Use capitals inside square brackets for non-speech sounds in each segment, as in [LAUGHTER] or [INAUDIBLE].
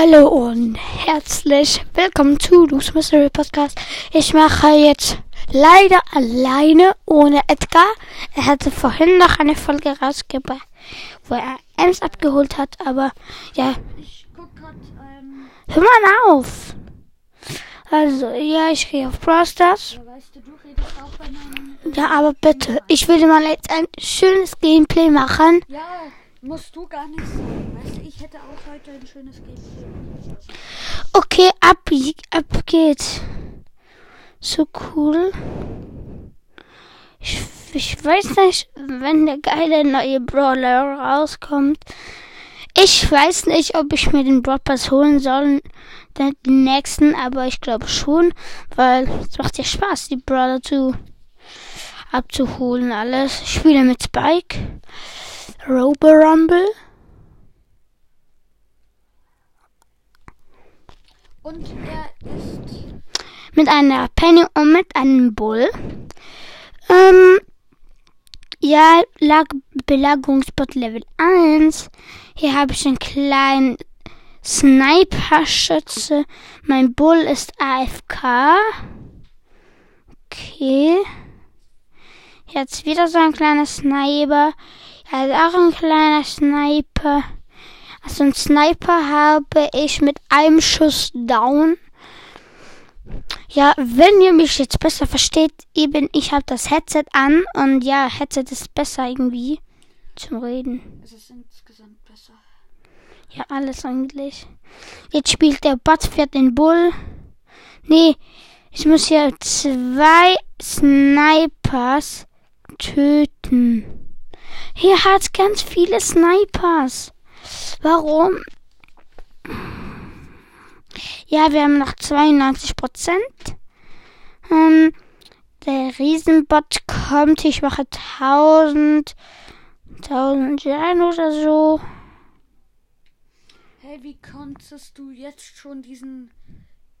Hallo und herzlich willkommen zu Lu's Mystery Podcast. Ich mache jetzt leider alleine ohne Edgar. Er hatte vorhin noch eine Folge rausgebracht, wo er Ems abgeholt hat, aber ja. Ich guck grad, ähm, Hör mal auf! Also, ja, ich gehe auf Brawl Stars. ja. Ja, aber bitte, ich will mal jetzt ein schönes Gameplay machen. Ja, musst du gar nicht sagen. Weißt du, hätte auch heute ein schönes Gameplay. Okay, ab, ab geht's. So cool. Ich, ich weiß nicht, wenn der geile neue Brawler rauskommt. Ich weiß nicht, ob ich mir den Pass holen soll, den nächsten, aber ich glaube schon, weil es macht ja Spaß, die Brawler zu abzuholen alles. Ich spiele mit Spike, Robo Rumble. Und er ist... mit einer Penny und mit einem Bull. Ähm, ja, lag Belagerungsbot Level 1. Hier habe ich einen kleinen Sniper-Schütze. Mein Bull ist AFK. Okay. Jetzt wieder so ein kleiner Sniper. Ja, ist auch ein kleiner Sniper. Also ein Sniper habe ich mit einem Schuss down. Ja, wenn ihr mich jetzt besser versteht, eben ich habe das Headset an und ja, Headset ist besser irgendwie zum Reden. Es ist insgesamt besser. Ja, alles eigentlich. Jetzt spielt der Bot für den Bull. Nee, ich muss hier zwei Snipers töten. Hier hat ganz viele Snipers. Warum? Ja, wir haben noch 92 Prozent. Ähm, der Riesenbot kommt. Ich mache 1000, 1000 Yen oder so. Hey, wie konntest du jetzt schon diesen...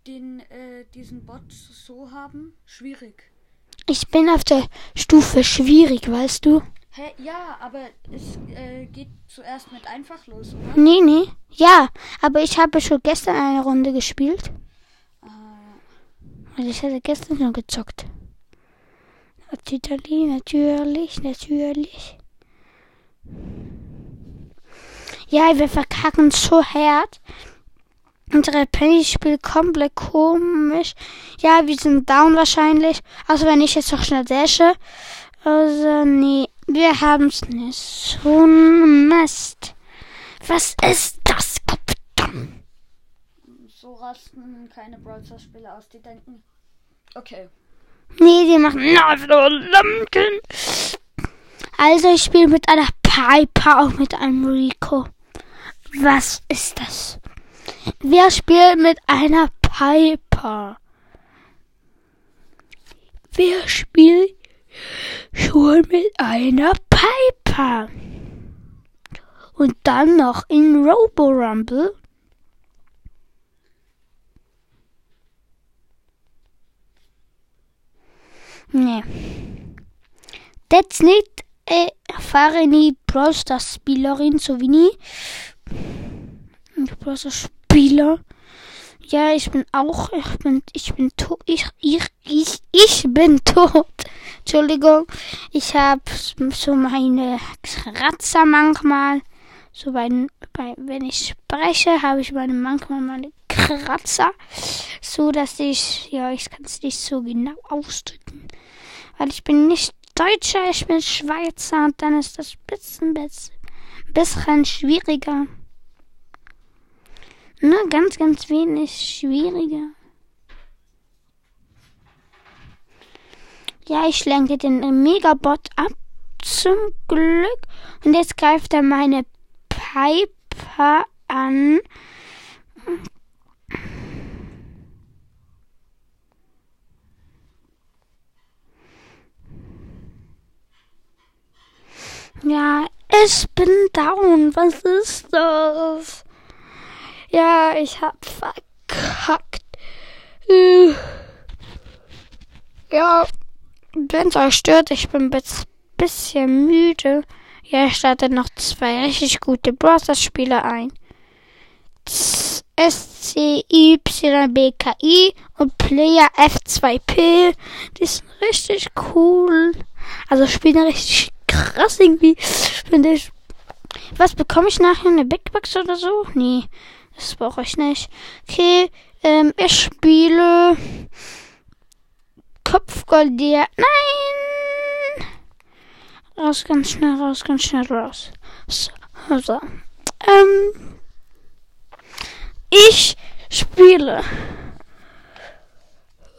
den, äh, diesen Bot so haben? Schwierig. Ich bin auf der Stufe schwierig, weißt du? Hä, ja, aber es äh, geht zuerst mit einfach los, oder? Nee, nee. Ja, aber ich habe schon gestern eine Runde gespielt. Äh, Also ich hatte gestern schon gezockt. Natürlich, natürlich, natürlich. Ja, wir verkacken so hart. Unsere Penny spielt komplett komisch. Ja, wir sind down wahrscheinlich. Also wenn ich jetzt noch schnell dashe. Also, nee, wir haben's nicht. So ein Mist. Was ist das, Kapitän? so rasten keine Brawl Stars Spieler aus, die denken... Okay. Nee, die machen Lampen. Also ich spiele mit einer Piper und mit einem Rico. Was ist das? Wer spielt mit einer Piper? Wer spielt schon mit einer Piper? Und dann noch in Robo Rumble? Nee. That's nicht äh, erfahrene Brawl Stars Spielerin, so wie nie. Brawl Stars Spieler. Ja, ich bin auch, ich bin, ich bin tot, ich, ich, ich, ich bin tot. Entschuldigung. Ich habe so meine Kratzer manchmal. So bei, bei wenn ich spreche, habe ich meine manchmal meine Kratzer. So dass ich, ja, ich kann es nicht so genau ausdrücken. Weil ich bin nicht Deutscher, ich bin Schweizer und dann ist das bisschen, bisschen, bisschen schwieriger. Nur ganz, ganz wenig schwieriger. Ja, ich lenke den Megabot ab. Zum Glück. Und jetzt greift er meine Piper an. Ja, ich bin down. Was ist das? Ja, ich hab verkackt. Äh. Ja, wenn es euch stört, ich bin ein bisschen müde. Ja, ich starte noch zwei richtig gute Browser-Spiele ein. SCYBKI und Player F2P. Die sind richtig cool. Also spielen richtig krass irgendwie, finde ich. Was bekomme ich nachher? Eine Big Box oder so? Nee, das brauche ich nicht. Okay, ähm, ich spiele Kopfgoldier. Nein! Raus, ganz schnell, raus, ganz schnell, raus. So, also. Ähm, ich spiele.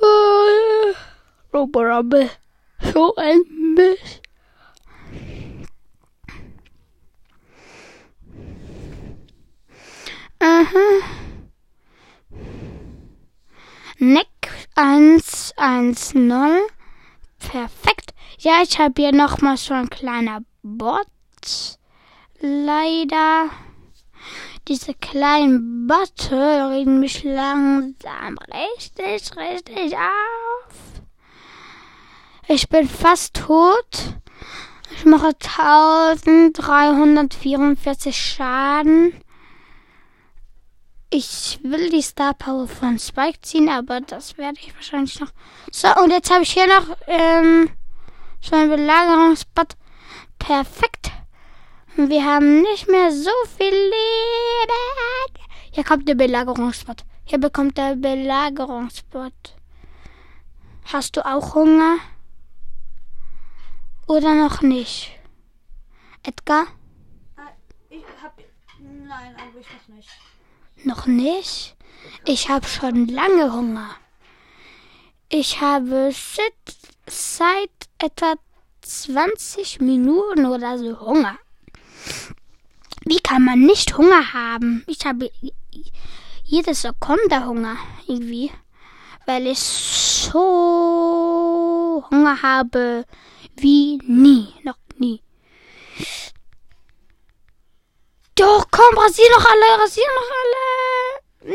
Äh, Roborabbe. So ein Mist. Aha. Nick 110. Perfekt. Ja, ich habe hier nochmal so ein kleiner Bot. Leider. Diese kleinen Botte reden mich langsam richtig, richtig auf. Ich bin fast tot. Ich mache 1344 Schaden. Ich will die Star Power von Spike ziehen, aber das werde ich wahrscheinlich noch. So, und jetzt habe ich hier noch ähm, so ein Belagerungsbad. Perfekt. Und wir haben nicht mehr so viel Leben. Hier kommt der Belagerungsbad. Hier bekommt der Belagerungsbad. Hast du auch Hunger? Oder noch nicht? Edgar? Ich hab. Nein, eigentlich noch nicht. Noch nicht? Ich habe schon lange Hunger. Ich habe seit, etwa 20 Minuten oder so Hunger. Wie kann man nicht Hunger haben? Ich habe jedes Sekunde Hunger irgendwie, weil ich so Hunger habe wie nie, noch nie. Doch, komm, rasier noch alle, rasier noch alle.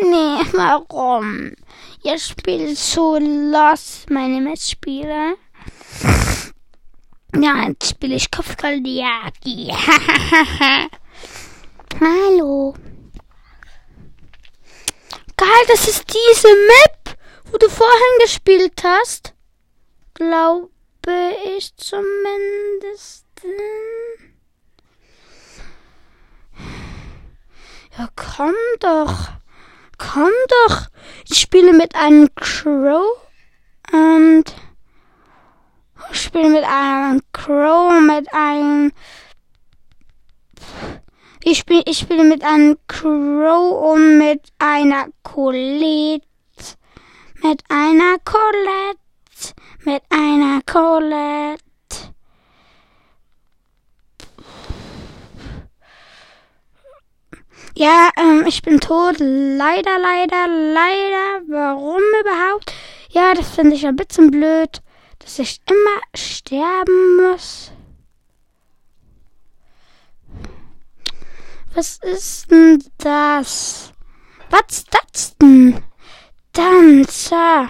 Nee, warum? Ihr spielt so los, meine Mitspieler. Ja, jetzt spiele ich Kopfgeldjagd. [LAUGHS] Hallo. Geil, das ist diese Map, wo du vorhin gespielt hast. Glaube ich zumindest. Ja, komm doch. Komm doch. Ich spiele mit einem Crow und ich spiele mit einem Crow, mit einem ich spiele, ich spiele mit einem Crow und mit einer Colette. Mit einer Colette. Mit einer Colette. Ja, ähm, ich bin tot. Leider, leider, leider. Warum überhaupt? Ja, das finde ich ein bisschen blöd, dass ich immer sterben muss. Was ist denn das? Was ist das denn? Danzer.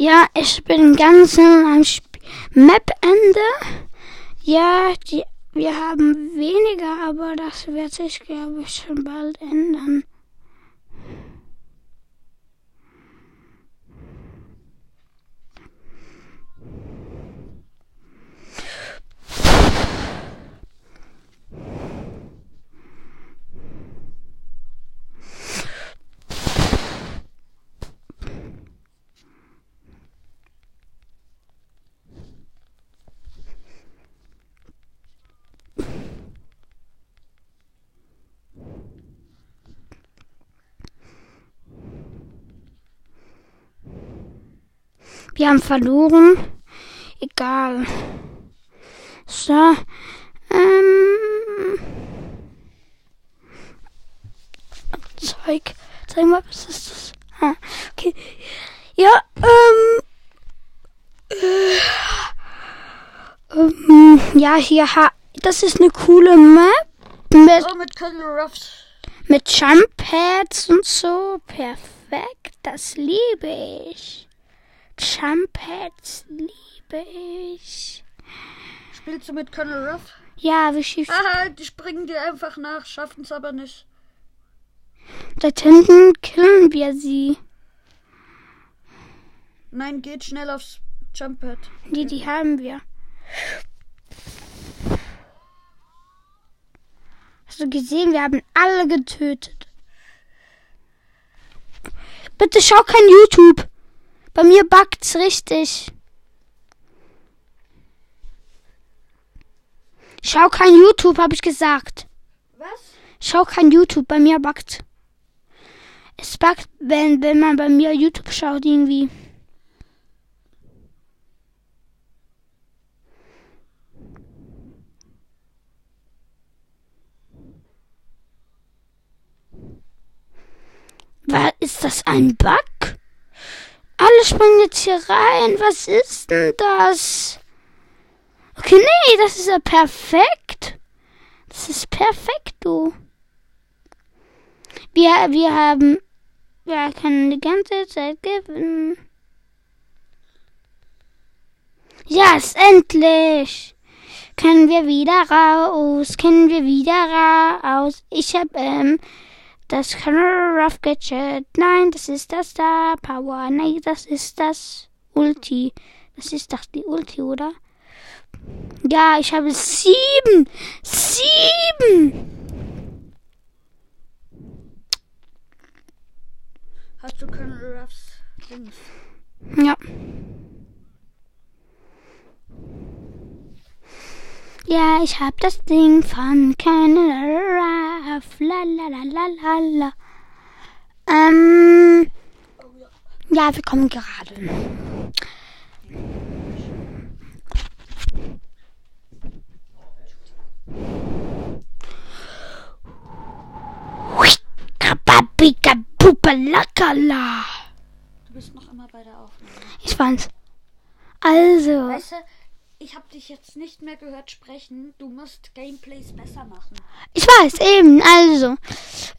Ja, ich bin ganz am Map-Ende. Ja, die, wir haben weniger, aber das wird sich, glaube ich, schon bald ändern. Wir haben verloren. Egal. So. Ähm. Zeug. Zeig mal, was ist das? Ah, okay. Ja, ähm. Äh, ähm ja, hier, ha, das ist eine coole Map. Mit, oh, mit Cuddle Ruffs. Mit Jump Pads und so. Perfekt. Das liebe ich. Pads liebe ich. Spielst du mit Colonel Ruff? Ja, wir schießen. Aha, die springen dir einfach nach, schaffen es aber nicht. Dort hinten killen wir sie. Nein, geht schnell aufs Jumppad. Die, die haben wir. Hast du gesehen, wir haben alle getötet. Bitte schau kein YouTube. Bei mir bugt's richtig. Schau kein YouTube, habe ich gesagt. Was? Schau kein YouTube, bei mir buggt. Es buggt, wenn, wenn man bei mir YouTube schaut irgendwie. Was ist das ein Bug? Springen jetzt hier rein. Was ist denn das? Okay, nee, das ist ja perfekt. Das ist perfekt, du. Wir, wir haben, wir können die ganze Zeit gewinnen. Ja, yes, endlich. Können wir wieder raus? Können wir wieder raus? Ich hab, ähm, das Colonel Rough Gadget. Nein, das ist das Star Power. Nein, das ist das Ulti. Das ist doch die Ulti, oder? Ja, ich habe sieben. Sieben. Hast du Colonel Ruffs Dings? Ja. Ja, ich hab das Ding von Colonel Ruff. La la la la la la. Ähm. Ja, wir kommen gerade. Kapapika pupalakala. Du bist noch immer bei der Aufnahme. Ich weiß. Also. Weißt du, ich habe dich jetzt nicht mehr gehört sprechen. Du musst Gameplays besser machen. Ich weiß, eben, also.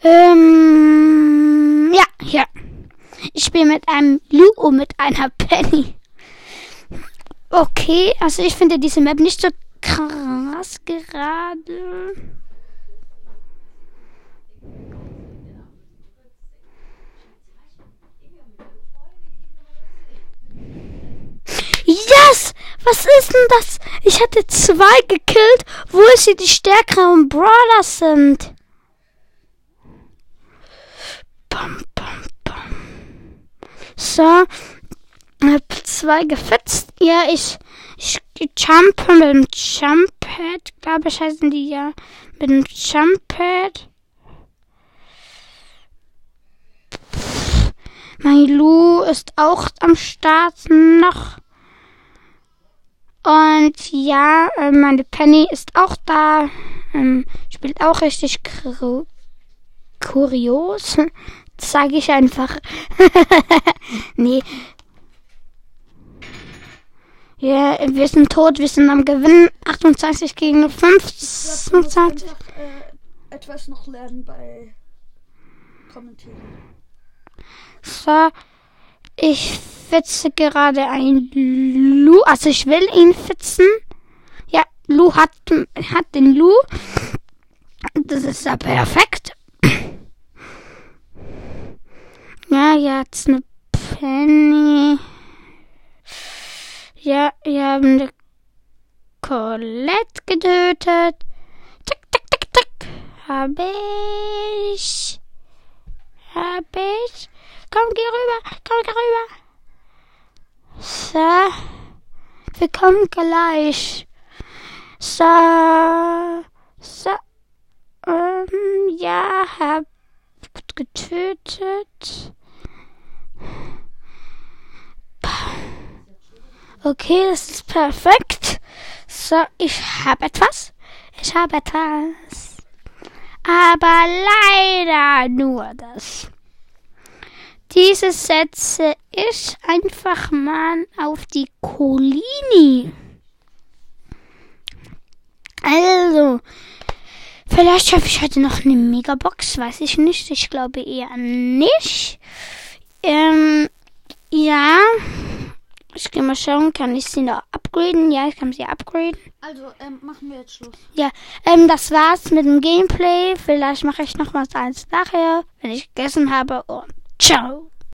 Ähm, ja, ja. Ich spiele mit einem Lu und mit einer [LAUGHS] Penny. Okay, also ich finde diese Map nicht so krass gerade. Yes! Was ist denn das? Ich hatte zwei gekillt, wo sie die stärkeren Brawler sind. Bam, bam, bam. So. Hab zwei gefetzt. Ja, ich, ich jumpe mit dem Jumppad. Glaube ich, heißen die ja. Mit dem. Mein Lu ist auch am Start noch. Und ja, äh, meine Penny ist auch da. Ähm, spielt auch richtig kur kurios. [LAUGHS] Sage ich einfach. [LAUGHS] nee. Ja, wir sind tot, wir sind am Gewinnen. 28 gegen 25. Du musst einfach äh, etwas noch lernen bei Kommentieren. So, ich fitze gerade ein Lu. Also ich will ihn fitzen. Ja, Lu hat, hat den Lu. Das ist ja perfekt. Ja, jetzt eine Penny. Ja, wir haben eine Colette getötet. Tick, tick, tick, tick. Hab ich. Hab ich. Komm, geh rüber. Komm, geh rüber. So. Wir kommen gleich. So. So. Ähm, ja, hab getötet. Okay, das ist perfekt. So, ich habe etwas. Ich habe etwas. Aber leider nur das. Diese setze ich einfach mal auf die Colini. Also, Vielleicht schaffe ich heute noch eine Megabox, weiß ich nicht. Ich glaube eher nicht. Ähm, ja. Ich gehe mal schauen, kann ich sie noch upgraden? Ja, ich kann sie upgraden. Also, ähm, machen wir jetzt Schluss. Ja, ähm, das war's mit dem Gameplay. Vielleicht mache ich noch was eins nachher, wenn ich gegessen habe. Und Ciao!